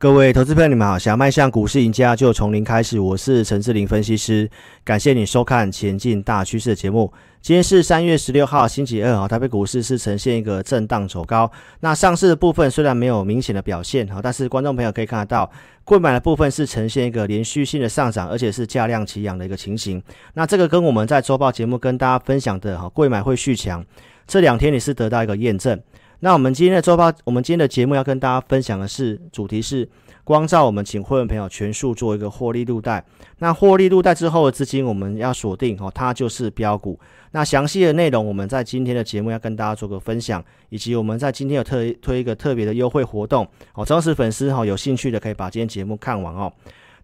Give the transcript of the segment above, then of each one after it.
各位投资朋友，你们好！想要迈向股市赢家，就从零开始。我是陈志霖分析师，感谢你收看《前进大趋势》的节目。今天是三月十六号，星期二啊。台北股市是呈现一个震荡走高。那上市的部分虽然没有明显的表现哈，但是观众朋友可以看得到，贵买的部分是呈现一个连续性的上涨，而且是价量齐扬的一个情形。那这个跟我们在周报节目跟大家分享的哈，贵买会续强，这两天也是得到一个验证。那我们今天的周报，我们今天的节目要跟大家分享的是主题是光照，我们请会员朋友全数做一个获利入袋。那获利入袋之后的资金，我们要锁定哦，它就是标股。那详细的内容，我们在今天的节目要跟大家做个分享，以及我们在今天有特推一个特别的优惠活动哦，忠实粉丝哈，有兴趣的可以把今天节目看完哦。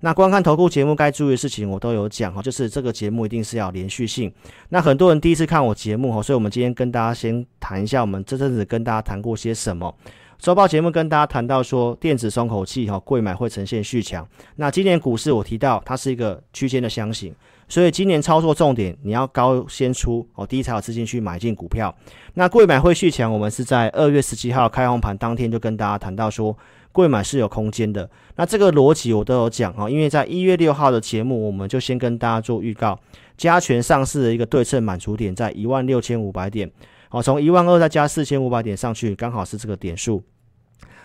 那观看投顾节目该注意的事情，我都有讲哈，就是这个节目一定是要连续性。那很多人第一次看我节目哈，所以我们今天跟大家先谈一下，我们这阵子跟大家谈过些什么。周报节目跟大家谈到说，电子松口气哈，贵买会呈现续强。那今年股市我提到它是一个区间的箱型，所以今年操作重点你要高先出哦，第一才有资金去买进股票。那贵买会续强，我们是在二月十七号开红盘当天就跟大家谈到说。柜买是有空间的，那这个逻辑我都有讲啊，因为在一月六号的节目，我们就先跟大家做预告，加权上市的一个对称满足点在一万六千五百点，好，从一万二再加四千五百点上去，刚好是这个点数。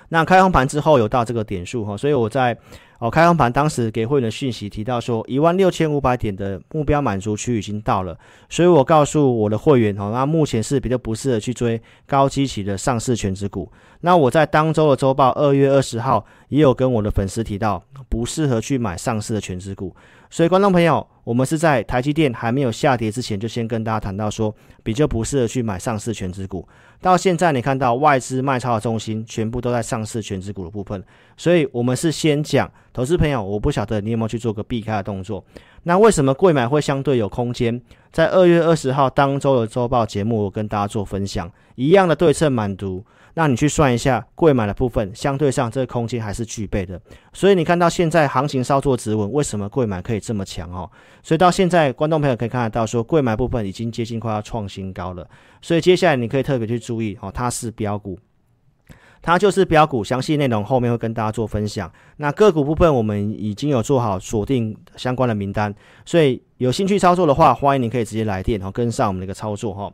那开红盘之后有到这个点数哈，所以我在哦开红盘当时给会员的讯息提到说，一万六千五百点的目标满足区已经到了，所以我告诉我的会员哦，那目前是比较不适合去追高基期的上市全值股。那我在当周的周报二月二十号也有跟我的粉丝提到，不适合去买上市的全值股。所以，观众朋友，我们是在台积电还没有下跌之前，就先跟大家谈到说，比较不适合去买上市权值股。到现在，你看到外资卖超的重心全部都在上市权值股的部分，所以我们是先讲投资朋友，我不晓得你有没有去做个避开的动作。那为什么柜买会相对有空间？在二月二十号当周的周报节目，我跟大家做分享，一样的对称满足。那你去算一下柜买的部分，相对上这个空间还是具备的，所以你看到现在行情稍作止稳，为什么柜买可以这么强哦？所以到现在观众朋友可以看得到，说柜买部分已经接近快要创新高了，所以接下来你可以特别去注意哦，它是标股，它就是标股，详细内容后面会跟大家做分享。那个股部分我们已经有做好锁定相关的名单，所以有兴趣操作的话，欢迎你可以直接来电哦，跟上我们的一个操作哈。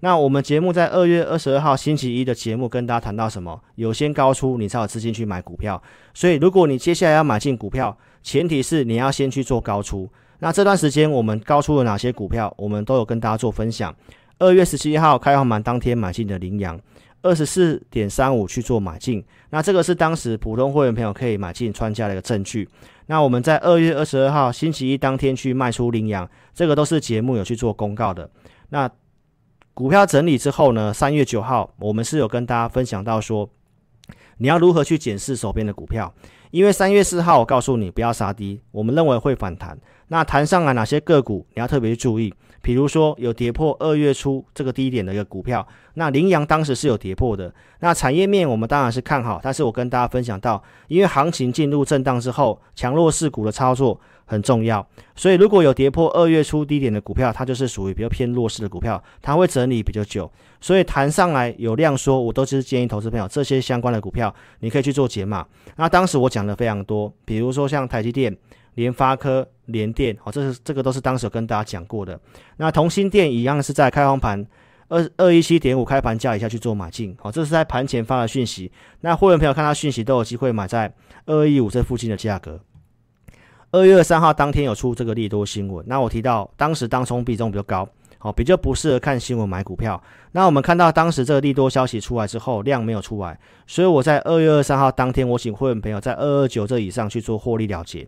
那我们节目在二月二十二号星期一的节目跟大家谈到什么？有先高出，你才有资金去买股票。所以如果你接下来要买进股票，前提是你要先去做高出。那这段时间我们高出了哪些股票？我们都有跟大家做分享。二月十七号开放盘当天买进的羚羊，二十四点三五去做买进。那这个是当时普通会员朋友可以买进穿价的一个证据。那我们在二月二十二号星期一当天去卖出羚羊，这个都是节目有去做公告的。那股票整理之后呢，三月九号我们是有跟大家分享到说，你要如何去检视手边的股票，因为三月四号我告诉你不要杀低，我们认为会反弹。那弹上来哪些个股你要特别注意？比如说有跌破二月初这个低点的一个股票，那羚羊当时是有跌破的。那产业面我们当然是看好，但是我跟大家分享到，因为行情进入震荡之后，强弱势股的操作很重要，所以如果有跌破二月初低点的股票，它就是属于比较偏弱势的股票，它会整理比较久。所以弹上来有量缩，我都是建议投资朋友这些相关的股票，你可以去做解码。那当时我讲的非常多，比如说像台积电。联发科、联电，好，这是这个都是当时有跟大家讲过的。那同心电一样是在开红盘二二一七点五开盘价以下去做买进，好，这是在盘前发的讯息。那会员朋友看到讯息都有机会买在二二一五这附近的价格。二月二三号当天有出这个利多新闻，那我提到当时当冲比重比较高，好，比较不适合看新闻买股票。那我们看到当时这个利多消息出来之后，量没有出来，所以我在二月二三号当天，我请会员朋友在二二九这以上去做获利了结。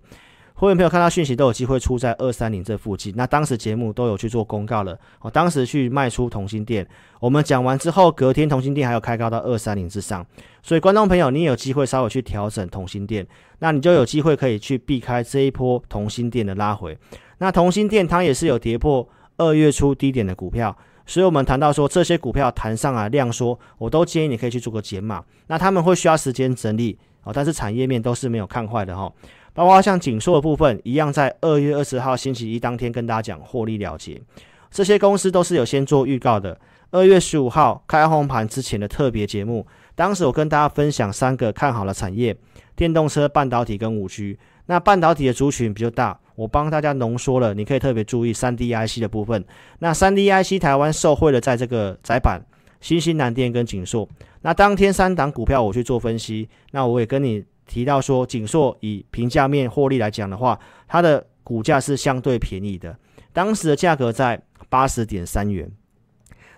会员朋友看到讯息都有机会出在二三零这附近，那当时节目都有去做公告了。哦，当时去卖出同心电，我们讲完之后，隔天同心电还有开高到二三零之上，所以观众朋友，你有机会稍微去调整同心电，那你就有机会可以去避开这一波同心电的拉回。那同心电它也是有跌破二月初低点的股票，所以我们谈到说这些股票弹上来量缩，我都建议你可以去做个减码。那他们会需要时间整理哦，但是产业面都是没有看坏的哈。包括像景硕的部分一样，在二月二十号星期一当天跟大家讲获利了结，这些公司都是有先做预告的。二月十五号开红盘之前的特别节目，当时我跟大家分享三个看好的产业：电动车、半导体跟五 G。那半导体的族群比较大，我帮大家浓缩了，你可以特别注意三 D IC 的部分。那三 D IC 台湾受惠的在这个窄板、新兴南电跟景硕。那当天三档股票我去做分析，那我也跟你提到说，景硕以平价面获利来讲的话，它的股价是相对便宜的，当时的价格在八十点三元。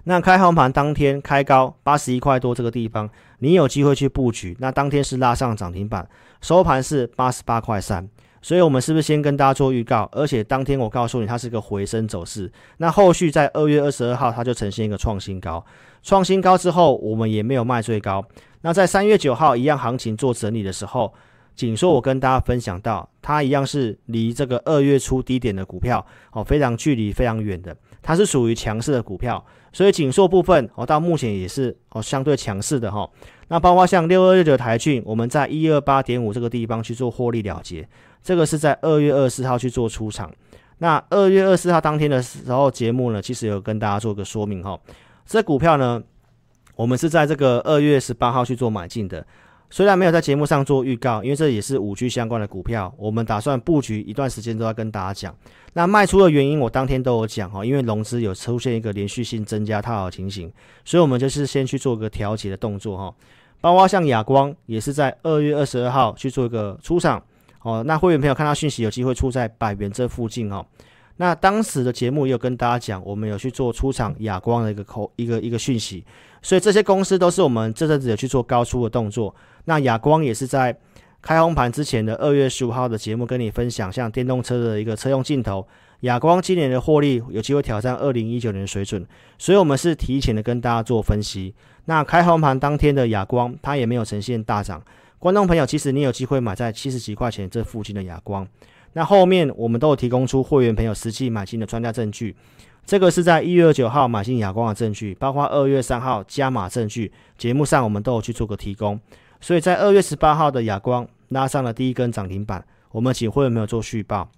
那开红盘当天开高八十一块多这个地方，你有机会去布局。那当天是拉上涨停板，收盘是八十八块三。所以，我们是不是先跟大家做预告？而且当天我告诉你，它是个回升走势。那后续在二月二十二号，它就呈现一个创新高。创新高之后，我们也没有卖最高。那在三月九号一样行情做整理的时候，紧说我跟大家分享到，它一样是离这个二月初低点的股票哦，非常距离非常远的。它是属于强势的股票，所以景硕部分哦，到目前也是哦相对强势的哈、哦。那包括像六二六九台郡，我们在一二八点五这个地方去做获利了结，这个是在二月二十四号去做出场。那二月二十四号当天的时候节目呢，其实有跟大家做个说明哈、哦。这股票呢，我们是在这个二月十八号去做买进的。虽然没有在节目上做预告，因为这也是五 G 相关的股票，我们打算布局一段时间都要跟大家讲。那卖出的原因我当天都有讲哈，因为融资有出现一个连续性增加套牢情形，所以我们就是先去做个调节的动作哈。包括像亚光也是在二月二十二号去做一个出场哦，那会员朋友看到讯息有机会出在百元这附近哦。那当时的节目也有跟大家讲，我们有去做出场哑光的一个口一个一个讯息。所以这些公司都是我们这阵子有去做高出的动作。那哑光也是在开红盘之前的二月十五号的节目跟你分享，像电动车的一个车用镜头，哑光今年的获利有机会挑战二零一九年的水准。所以我们是提前的跟大家做分析。那开红盘当天的哑光，它也没有呈现大涨。观众朋友，其实你有机会买在七十几块钱这附近的亚光。那后面我们都有提供出会员朋友实际买进的专家证据。这个是在一月二九号买进亚光的证据，包括二月三号加码证据，节目上我们都有去做个提供。所以在二月十八号的亚光拉上了第一根涨停板，我们请会员没有做续报。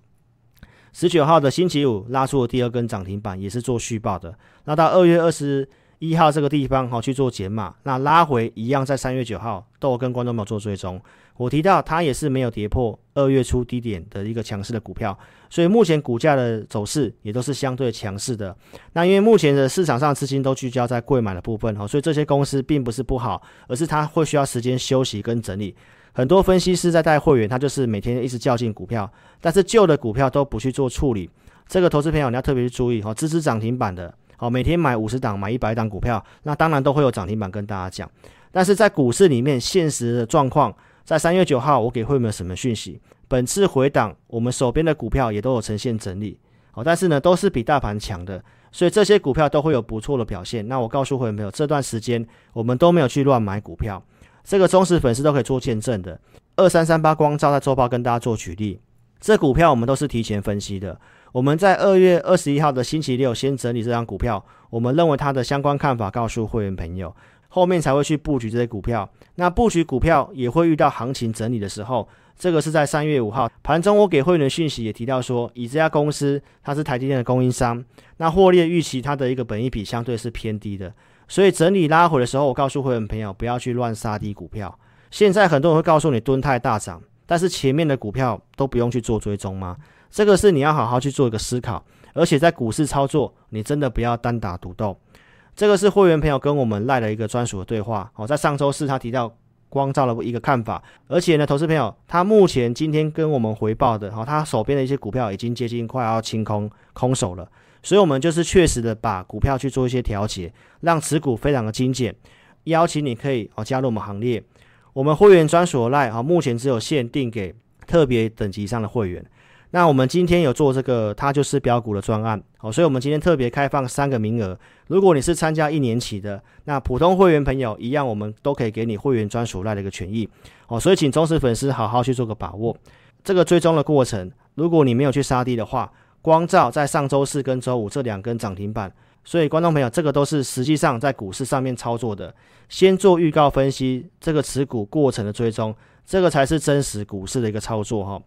十九号的星期五拉出了第二根涨停板，也是做续报的。那到二月二十一号这个地方好去做减码，那拉回一样在三月九号都有跟观众朋友做追踪。我提到它也是没有跌破二月初低点的一个强势的股票，所以目前股价的走势也都是相对强势的。那因为目前的市场上资金都聚焦在贵买的部分哈，所以这些公司并不是不好，而是它会需要时间休息跟整理。很多分析师在带会员，他就是每天一直较劲股票，但是旧的股票都不去做处理。这个投资朋友你要特别去注意哈，支持涨停板的，好每天买五十档买一百档股票，那当然都会有涨停板跟大家讲。但是在股市里面现实的状况。在三月九号，我给会员们什么讯息？本次回档，我们手边的股票也都有呈现整理，好，但是呢，都是比大盘强的，所以这些股票都会有不错的表现。那我告诉会员朋友，这段时间我们都没有去乱买股票，这个忠实粉丝都可以做见证的。二三三八光照在周报跟大家做举例，这股票我们都是提前分析的。我们在二月二十一号的星期六先整理这张股票，我们认为它的相关看法，告诉会员朋友。后面才会去布局这些股票，那布局股票也会遇到行情整理的时候。这个是在三月五号盘中，我给会员的讯息也提到说，以这家公司它是台积电的供应商，那获利的预期它的一个本益比相对是偏低的，所以整理拉回的时候，我告诉会员朋友不要去乱杀低股票。现在很多人会告诉你敦泰大涨，但是前面的股票都不用去做追踪吗？这个是你要好好去做一个思考，而且在股市操作，你真的不要单打独斗。这个是会员朋友跟我们赖的一个专属的对话。好，在上周四他提到光照的一个看法，而且呢，投资朋友他目前今天跟我们回报的，哦，他手边的一些股票已经接近快要清空空手了，所以我们就是确实的把股票去做一些调节，让持股非常的精简。邀请你可以哦加入我们行列，我们会员专属的赖啊，目前只有限定给特别等级以上的会员。那我们今天有做这个，它就是标股的专案，好，所以我们今天特别开放三个名额。如果你是参加一年期的，那普通会员朋友一样，我们都可以给你会员专属赖的一个权益，哦，所以请忠实粉丝好好去做个把握。这个追踪的过程，如果你没有去杀低的话，光照在上周四跟周五这两根涨停板，所以观众朋友，这个都是实际上在股市上面操作的，先做预告分析，这个持股过程的追踪，这个才是真实股市的一个操作哈。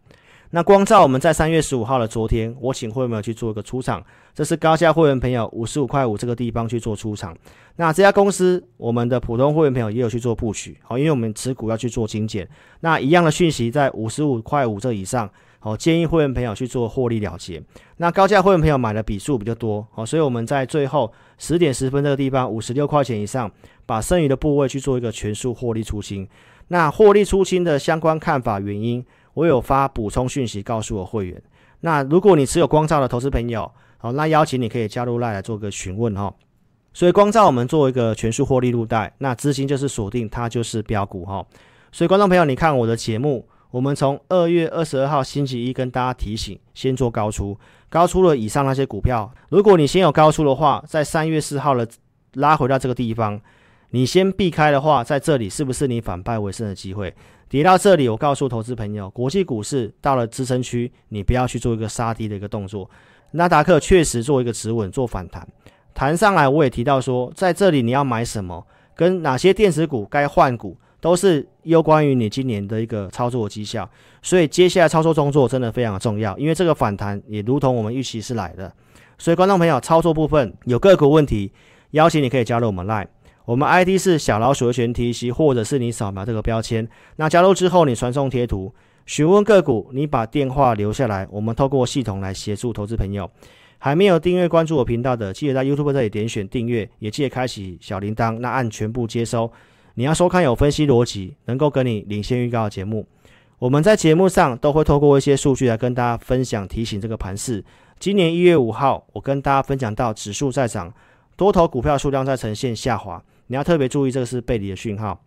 那光照我们在三月十五号的昨天，我请会员朋友去做一个出场，这是高价会员朋友五十五块五这个地方去做出场。那这家公司，我们的普通会员朋友也有去做布局，好，因为我们持股要去做精简。那一样的讯息在五十五块五这以上，好，建议会员朋友去做获利了结。那高价会员朋友买的笔数比较多，好，所以我们在最后十点十分这个地方五十六块钱以上，把剩余的部位去做一个全数获利出清。那获利出清的相关看法原因，我有发补充讯息告诉我会员。那如果你持有光照的投资朋友，好，那邀请你可以加入 LINE 来做个询问哈。所以光照我们做一个全数获利入袋，那资金就是锁定它就是标股哈。所以观众朋友，你看我的节目，我们从二月二十二号星期一跟大家提醒，先做高出，高出了以上那些股票，如果你先有高出的话，在三月四号的拉回到这个地方，你先避开的话，在这里是不是你反败为胜的机会？跌到这里，我告诉投资朋友，国际股市到了支撑区，你不要去做一个杀低的一个动作。纳达克确实做一个止稳，做反弹，弹上来，我也提到说，在这里你要买什么，跟哪些电子股该换股，都是攸关于你今年的一个操作绩效。所以接下来操作动作真的非常的重要，因为这个反弹也如同我们预期是来的。所以观众朋友，操作部分有个股问题，邀请你可以加入我们 Line。我们 ID 是小老鼠的全 T C，或者是你扫描这个标签。那加入之后，你传送贴图询问个股，你把电话留下来，我们透过系统来协助投资朋友。还没有订阅关注我频道的，记得在 YouTube 这里点选订阅，也记得开启小铃铛，那按全部接收。你要收看有分析逻辑，能够跟你领先预告的节目。我们在节目上都会透过一些数据来跟大家分享，提醒这个盘势。今年一月五号，我跟大家分享到指数在涨，多头股票数量在呈现下滑。你要特别注意，这个是背离的讯号。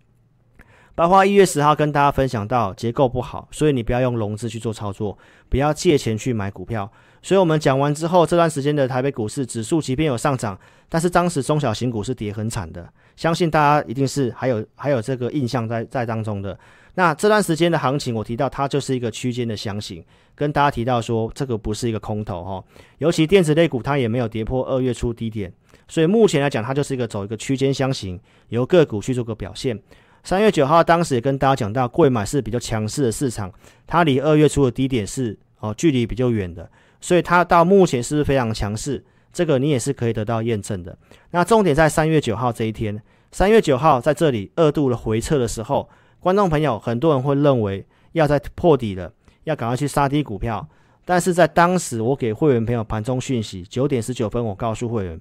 包括一月十号跟大家分享到结构不好，所以你不要用融资去做操作，不要借钱去买股票。所以我们讲完之后，这段时间的台北股市指数即便有上涨，但是当时中小型股是跌很惨的，相信大家一定是还有还有这个印象在在当中的。那这段时间的行情，我提到它就是一个区间的箱型，跟大家提到说这个不是一个空头哈，尤其电子类股它也没有跌破二月初低点。所以目前来讲，它就是一个走一个区间箱型，由个股去做个表现。三月九号，当时也跟大家讲到，贵买是比较强势的市场，它离二月初的低点是哦距离比较远的，所以它到目前是不是非常强势？这个你也是可以得到验证的。那重点在三月九号这一天，三月九号在这里二度的回撤的时候，观众朋友很多人会认为要在破底了，要赶快去杀低股票。但是在当时，我给会员朋友盘中讯息，九点十九分，我告诉会员。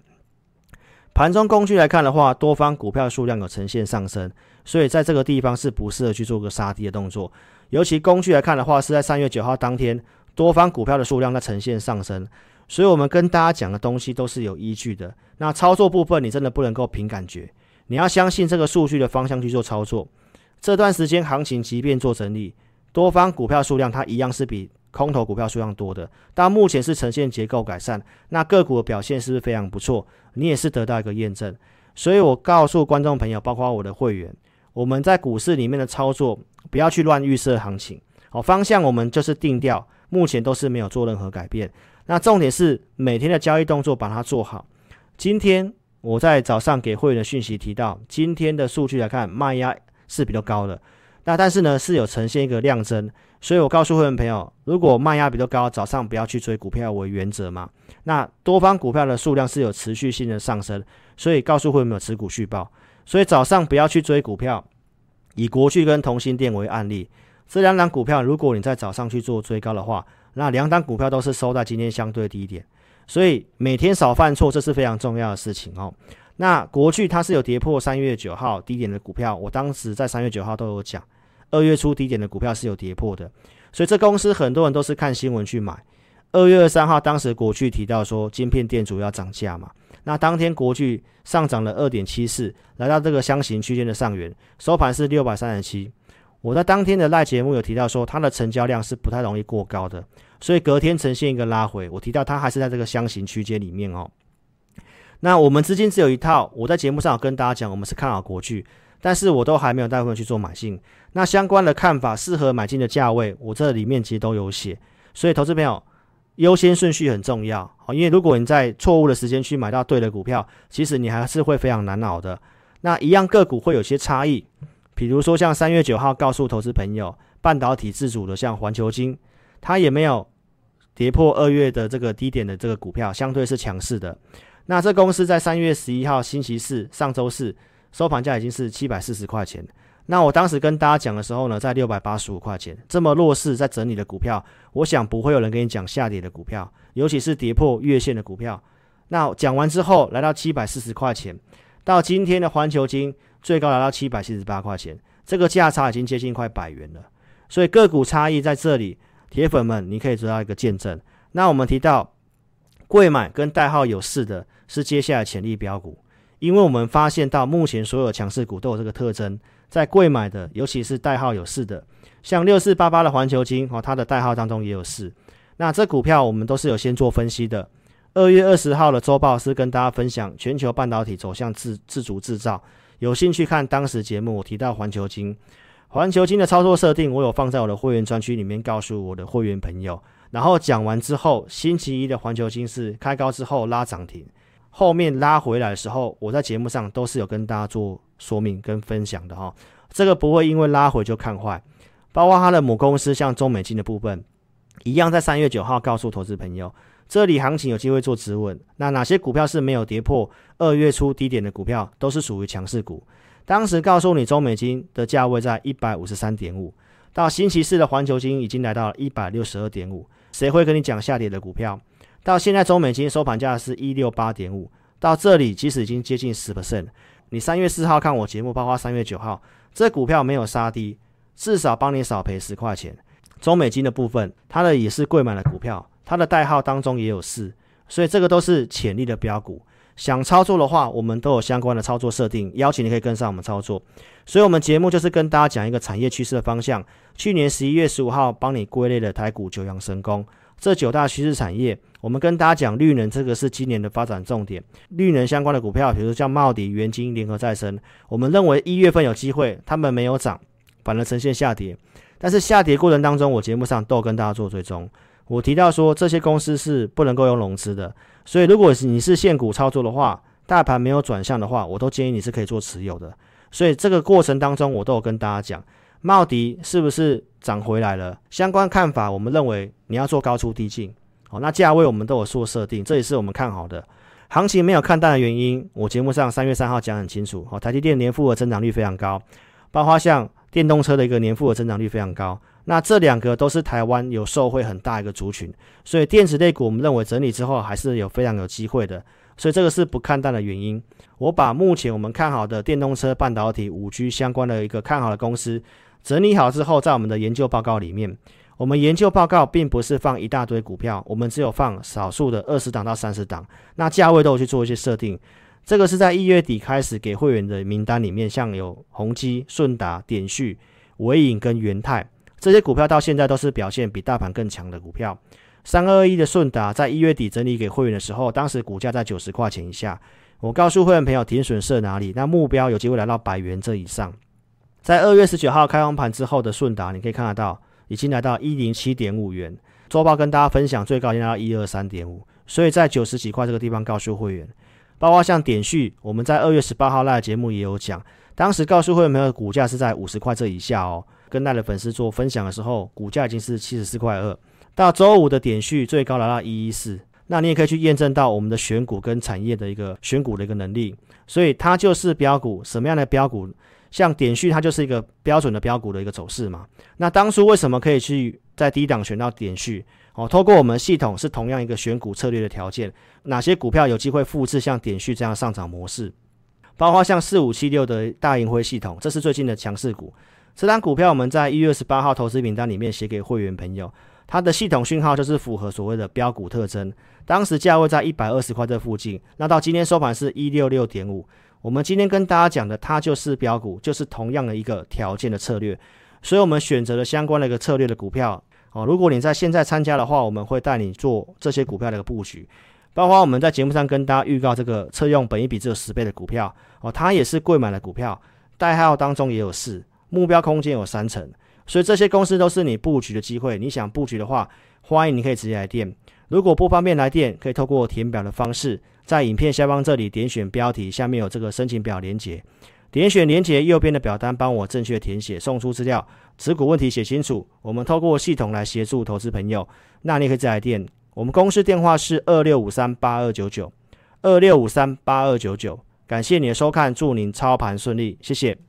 盘中工具来看的话，多方股票数量有呈现上升，所以在这个地方是不适合去做个杀低的动作。尤其工具来看的话，是在三月九号当天，多方股票的数量在呈现上升，所以我们跟大家讲的东西都是有依据的。那操作部分，你真的不能够凭感觉，你要相信这个数据的方向去做操作。这段时间行情即便做整理，多方股票数量它一样是比空头股票数量多的，但目前是呈现结构改善，那个股的表现是不是非常不错？你也是得到一个验证，所以我告诉观众朋友，包括我的会员，我们在股市里面的操作，不要去乱预设行情，好，方向我们就是定调，目前都是没有做任何改变。那重点是每天的交易动作把它做好。今天我在早上给会员的讯息提到，今天的数据来看，卖压是比较高的。那但是呢，是有呈现一个量增，所以我告诉会员朋友，如果卖压比较高，早上不要去追股票为原则嘛。那多方股票的数量是有持续性的上升，所以告诉会员朋友持股续报，所以早上不要去追股票。以国巨跟同心电为案例，这两档股票，如果你在早上去做追高的话，那两档股票都是收在今天相对低点，所以每天少犯错，这是非常重要的事情哦。那国巨它是有跌破三月九号低点的股票，我当时在三月九号都有讲。二月初低点的股票是有跌破的，所以这公司很多人都是看新闻去买。二月二三号，当时国巨提到说，晶片店主要涨价嘛，那当天国巨上涨了二点七四，来到这个箱型区间的上缘，收盘是六百三十七。我在当天的赖节目有提到说，它的成交量是不太容易过高的，所以隔天呈现一个拉回。我提到它还是在这个箱型区间里面哦。那我们资金只有一套，我在节目上有跟大家讲，我们是看好国巨。但是我都还没有带会员去做买进，那相关的看法、适合买进的价位，我这里面其实都有写。所以，投资朋友优先顺序很重要，好，因为如果你在错误的时间去买到对的股票，其实你还是会非常难熬的。那一样个股会有些差异，比如说像三月九号告诉投资朋友，半导体自主的像环球金，它也没有跌破二月的这个低点的这个股票，相对是强势的。那这公司在三月十一号星期四，上周四收盘价已经是七百四十块钱。那我当时跟大家讲的时候呢，在六百八十五块钱，这么弱势在整理的股票，我想不会有人跟你讲下跌的股票，尤其是跌破月线的股票。那讲完之后，来到七百四十块钱，到今天的环球金最高达到七百七十八块钱，这个价差已经接近快百元了。所以个股差异在这里，铁粉们你可以得到一个见证。那我们提到贵买跟代号有四的是接下来潜力标股，因为我们发现到目前所有强势股都有这个特征。在贵买的，尤其是代号有四的，像六四八八的环球金哦，它的代号当中也有四。那这股票我们都是有先做分析的。二月二十号的周报是跟大家分享全球半导体走向自自主制造。有兴趣看当时节目，我提到环球金，环球金的操作设定，我有放在我的会员专区里面，告诉我的会员朋友。然后讲完之后，星期一的环球金是开高之后拉涨停，后面拉回来的时候，我在节目上都是有跟大家做。说明跟分享的哈，这个不会因为拉回就看坏，包括它的母公司像中美金的部分，一样在三月九号告诉投资朋友，这里行情有机会做止稳。那哪些股票是没有跌破二月初低点的股票，都是属于强势股。当时告诉你中美金的价位在一百五十三点五，到星期四的环球金已经来到了一百六十二点五，谁会跟你讲下跌的股票？到现在中美金收盘价是一六八点五，到这里其实已经接近十 percent。你三月四号看我节目，包括三月九号，这股票没有杀低，至少帮你少赔十块钱。中美金的部分，它的也是贵买的股票，它的代号当中也有四，所以这个都是潜力的标股。想操作的话，我们都有相关的操作设定，邀请你可以跟上我们操作。所以，我们节目就是跟大家讲一个产业趋势的方向。去年十一月十五号帮你归类了台股九阳神功。这九大趋势产业，我们跟大家讲绿能，这个是今年的发展重点。绿能相关的股票，比如像茂迪、元晶、联合再生，我们认为一月份有机会，他们没有涨，反而呈现下跌。但是下跌过程当中，我节目上都有跟大家做追踪。我提到说，这些公司是不能够用融资的，所以如果你是现股操作的话，大盘没有转向的话，我都建议你是可以做持有的。所以这个过程当中，我都有跟大家讲。茂迪是不是涨回来了？相关看法，我们认为你要做高出低进，好，那价位我们都有做设定，这也是我们看好的。行情没有看淡的原因，我节目上三月三号讲很清楚，好，台积电年复合增长率非常高，包括像电动车的一个年复合增长率非常高，那这两个都是台湾有受惠很大一个族群，所以电子类股我们认为整理之后还是有非常有机会的，所以这个是不看淡的原因。我把目前我们看好的电动车、半导体、五 G 相关的一个看好的公司。整理好之后，在我们的研究报告里面，我们研究报告并不是放一大堆股票，我们只有放少数的二十档到三十档，那价位都有去做一些设定。这个是在一月底开始给会员的名单里面，像有宏基、顺达、点序、纬颖跟元泰这些股票，到现在都是表现比大盘更强的股票。三二一的顺达在一月底整理给会员的时候，当时股价在九十块钱以下，我告诉会员朋友停损设哪里，那目标有机会来到百元这以上。在二月十九号开完盘之后的顺达，你可以看得到，已经来到一零七点五元。周报跟大家分享，最高已经来到一二三点五，所以在九十几块这个地方告诉会员，包括像点序，我们在二月十八号那节目也有讲，当时告诉会员朋友股价是在五十块这以下哦。跟那的粉丝做分享的时候，股价已经是七十四块二。到周五的点序最高来到一一四，那你也可以去验证到我们的选股跟产业的一个选股的一个能力，所以它就是标股，什么样的标股？像点序，它就是一个标准的标股的一个走势嘛。那当初为什么可以去在低档选到点序？哦，透过我们系统是同样一个选股策略的条件，哪些股票有机会复制像点序这样上涨模式？包括像四五七六的大盈辉系统，这是最近的强势股。这张股票我们在一月十八号投资名单里面写给会员朋友，它的系统讯号就是符合所谓的标股特征。当时价位在一百二十块这附近，那到今天收盘是一六六点五。我们今天跟大家讲的，它就是标股，就是同样的一个条件的策略，所以我们选择了相关的一个策略的股票哦。如果你在现在参加的话，我们会带你做这些股票的一个布局，包括我们在节目上跟大家预告这个车用本一比只有十倍的股票哦，它也是贵买的股票，代号当中也有四，目标空间有三成，所以这些公司都是你布局的机会。你想布局的话，欢迎你可以直接来电，如果不方便来电，可以透过填表的方式。在影片下方这里点选标题，下面有这个申请表连结。点选连结右边的表单，帮我正确填写，送出资料，持股问题写清楚，我们透过系统来协助投资朋友。那你可以再来电，我们公司电话是二六五三八二九九，二六五三八二九九。感谢你的收看，祝您操盘顺利，谢谢。